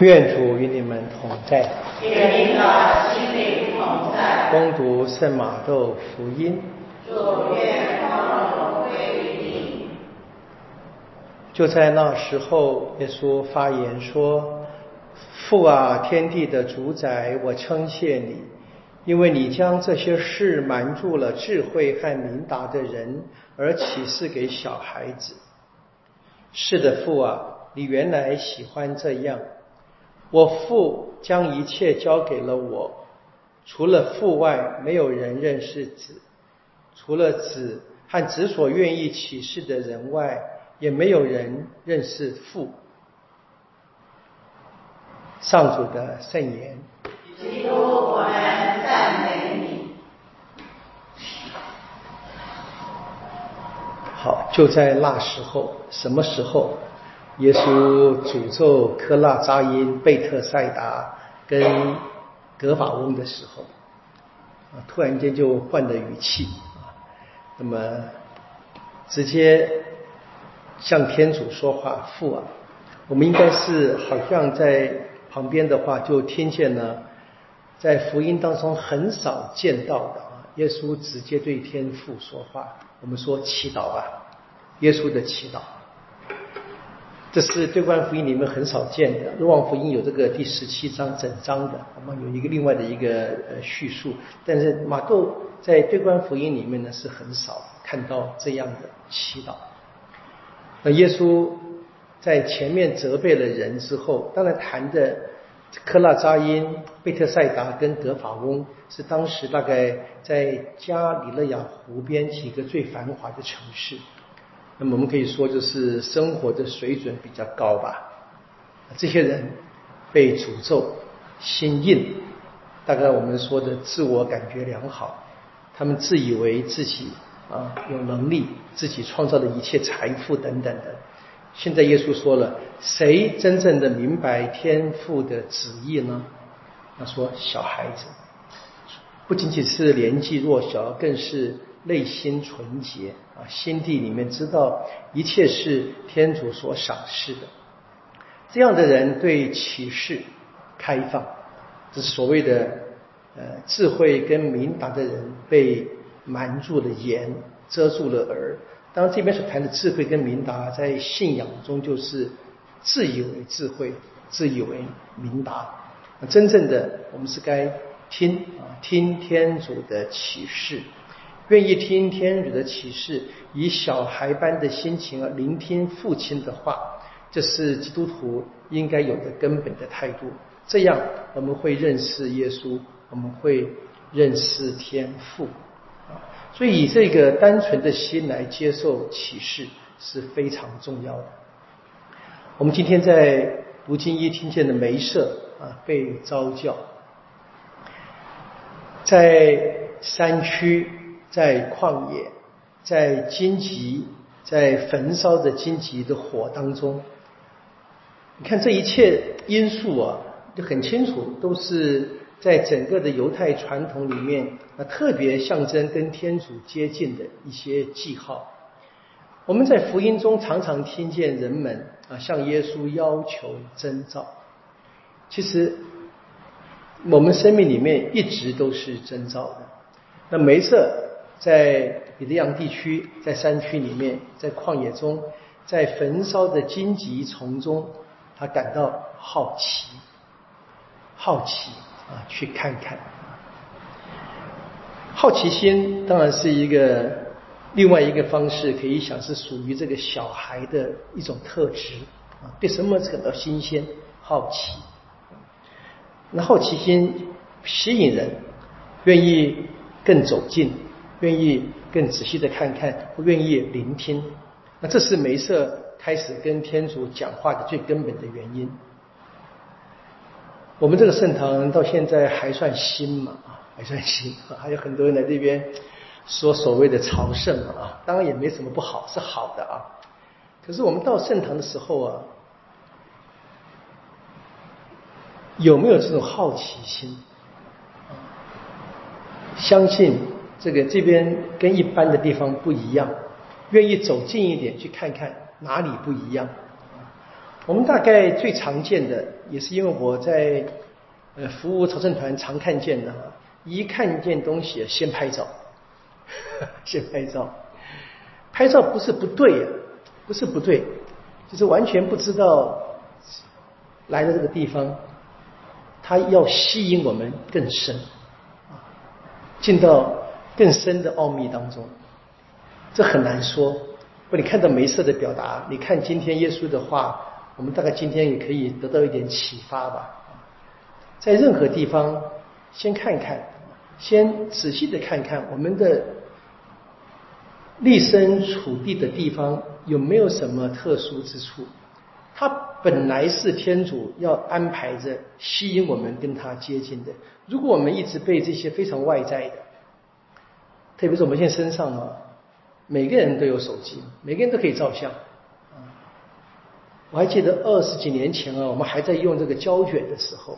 愿主与你们同在。愿您的心灵同在。恭读圣马窦福音。主愿光荣归于你。就在那时候，耶稣发言说：“父啊，天地的主宰，我称谢你，因为你将这些事瞒住了智慧和明达的人，而启示给小孩子。是的，父啊，你原来喜欢这样。”我父将一切交给了我，除了父外，没有人认识子；除了子和子所愿意启示的人外，也没有人认识父。上主的圣言。基督，我们赞美你。好，就在那时候，什么时候？耶稣诅咒科拉扎因、贝特赛达跟格法翁的时候，啊，突然间就换了语气啊，那么直接向天主说话，父啊，我们应该是好像在旁边的话就听见了，在福音当中很少见到的啊，耶稣直接对天父说话，我们说祈祷吧，耶稣的祈祷。这是对观福音里面很少见的，路望福音有这个第十七章整章的，我们有一个另外的一个呃叙述，但是马窦在对观福音里面呢是很少看到这样的祈祷。那耶稣在前面责备了人之后，当然谈的科拉扎因、贝特赛达跟德法翁是当时大概在加里勒亚湖边几个最繁华的城市。那么我们可以说，就是生活的水准比较高吧。这些人被诅咒，心硬，大概我们说的自我感觉良好，他们自以为自己啊有能力，自己创造的一切财富等等的。现在耶稣说了，谁真正的明白天父的旨意呢？他说，小孩子，不仅仅是年纪弱小，更是。内心纯洁啊，心地里面知道一切是天主所赏识的，这样的人对启示开放，这所谓的呃智慧跟明达的人被瞒住了眼，遮住了耳。当然这边所谈的智慧跟明达，在信仰中就是自以为智慧，自以为明达。真正的我们是该听啊，听天主的启示。愿意听天主的启示，以小孩般的心情而聆听父亲的话，这是基督徒应该有的根本的态度。这样我们会认识耶稣，我们会认识天父。啊，所以以这个单纯的心来接受启示是非常重要的。我们今天在读经一听见的梅瑟啊被召教，在山区。在旷野，在荆棘，在焚烧的荆棘的火当中，你看这一切因素啊，就很清楚，都是在整个的犹太传统里面啊，特别象征跟天主接近的一些记号。我们在福音中常常听见人们啊向耶稣要求征兆，其实我们生命里面一直都是征兆的。那梅瑟。在比利亚地区，在山区里面，在旷野中，在焚烧的荆棘丛中，他感到好奇，好奇啊，去看看。好奇心当然是一个另外一个方式，可以想是属于这个小孩的一种特质啊，对什么感到新鲜、好奇。那好奇心吸引人，愿意更走近。愿意更仔细的看看，不愿意聆听，那这是梅瑟开始跟天主讲话的最根本的原因。我们这个圣堂到现在还算新嘛？啊，还算新，还有很多人来这边说所谓的朝圣嘛？啊，当然也没什么不好，是好的啊。可是我们到圣堂的时候啊，有没有这种好奇心？相信。这个这边跟一般的地方不一样，愿意走近一点去看看哪里不一样。我们大概最常见的，也是因为我在呃服务朝圣团常看见的，一看见东西先拍照，先拍照。拍照不是不对呀，不是不对，就是完全不知道来的这个地方，它要吸引我们更深，进到更深的奥秘当中，这很难说。不，你看到梅瑟的表达，你看今天耶稣的话，我们大概今天也可以得到一点启发吧。在任何地方，先看看，先仔细的看看我们的立身处地的地方有没有什么特殊之处。它本来是天主要安排着吸引我们跟他接近的。如果我们一直被这些非常外在的，特别是我们现在身上啊。每个人都有手机，每个人都可以照相。我还记得二十几年前啊，我们还在用这个胶卷的时候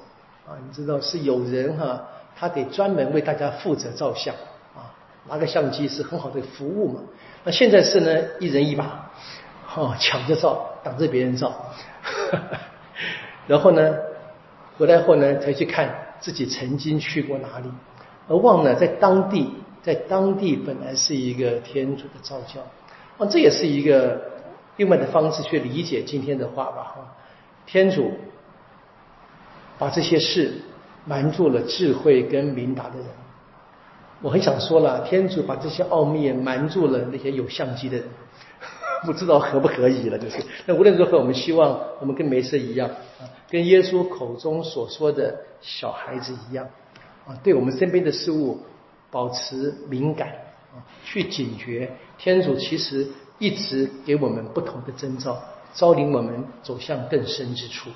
啊，你知道是有人哈，他得专门为大家负责照相啊，拿个相机是很好的服务嘛。那现在是呢，一人一把，哈，抢着照，挡着别人照。然后呢，回来后呢，才去看自己曾经去过哪里，而忘了在当地。在当地本来是一个天主的造教，啊，这也是一个另外的方式去理解今天的话吧，哈。天主把这些事瞒住了智慧跟明达的人，我很想说了，天主把这些奥秘瞒住了那些有相机的人，不知道可不可以了，就是。那无论如何，我们希望我们跟梅瑟一样，啊，跟耶稣口中所说的小孩子一样，啊，对我们身边的事物。保持敏感啊，去警觉。天主其实一直给我们不同的征兆，招领我们走向更深之处。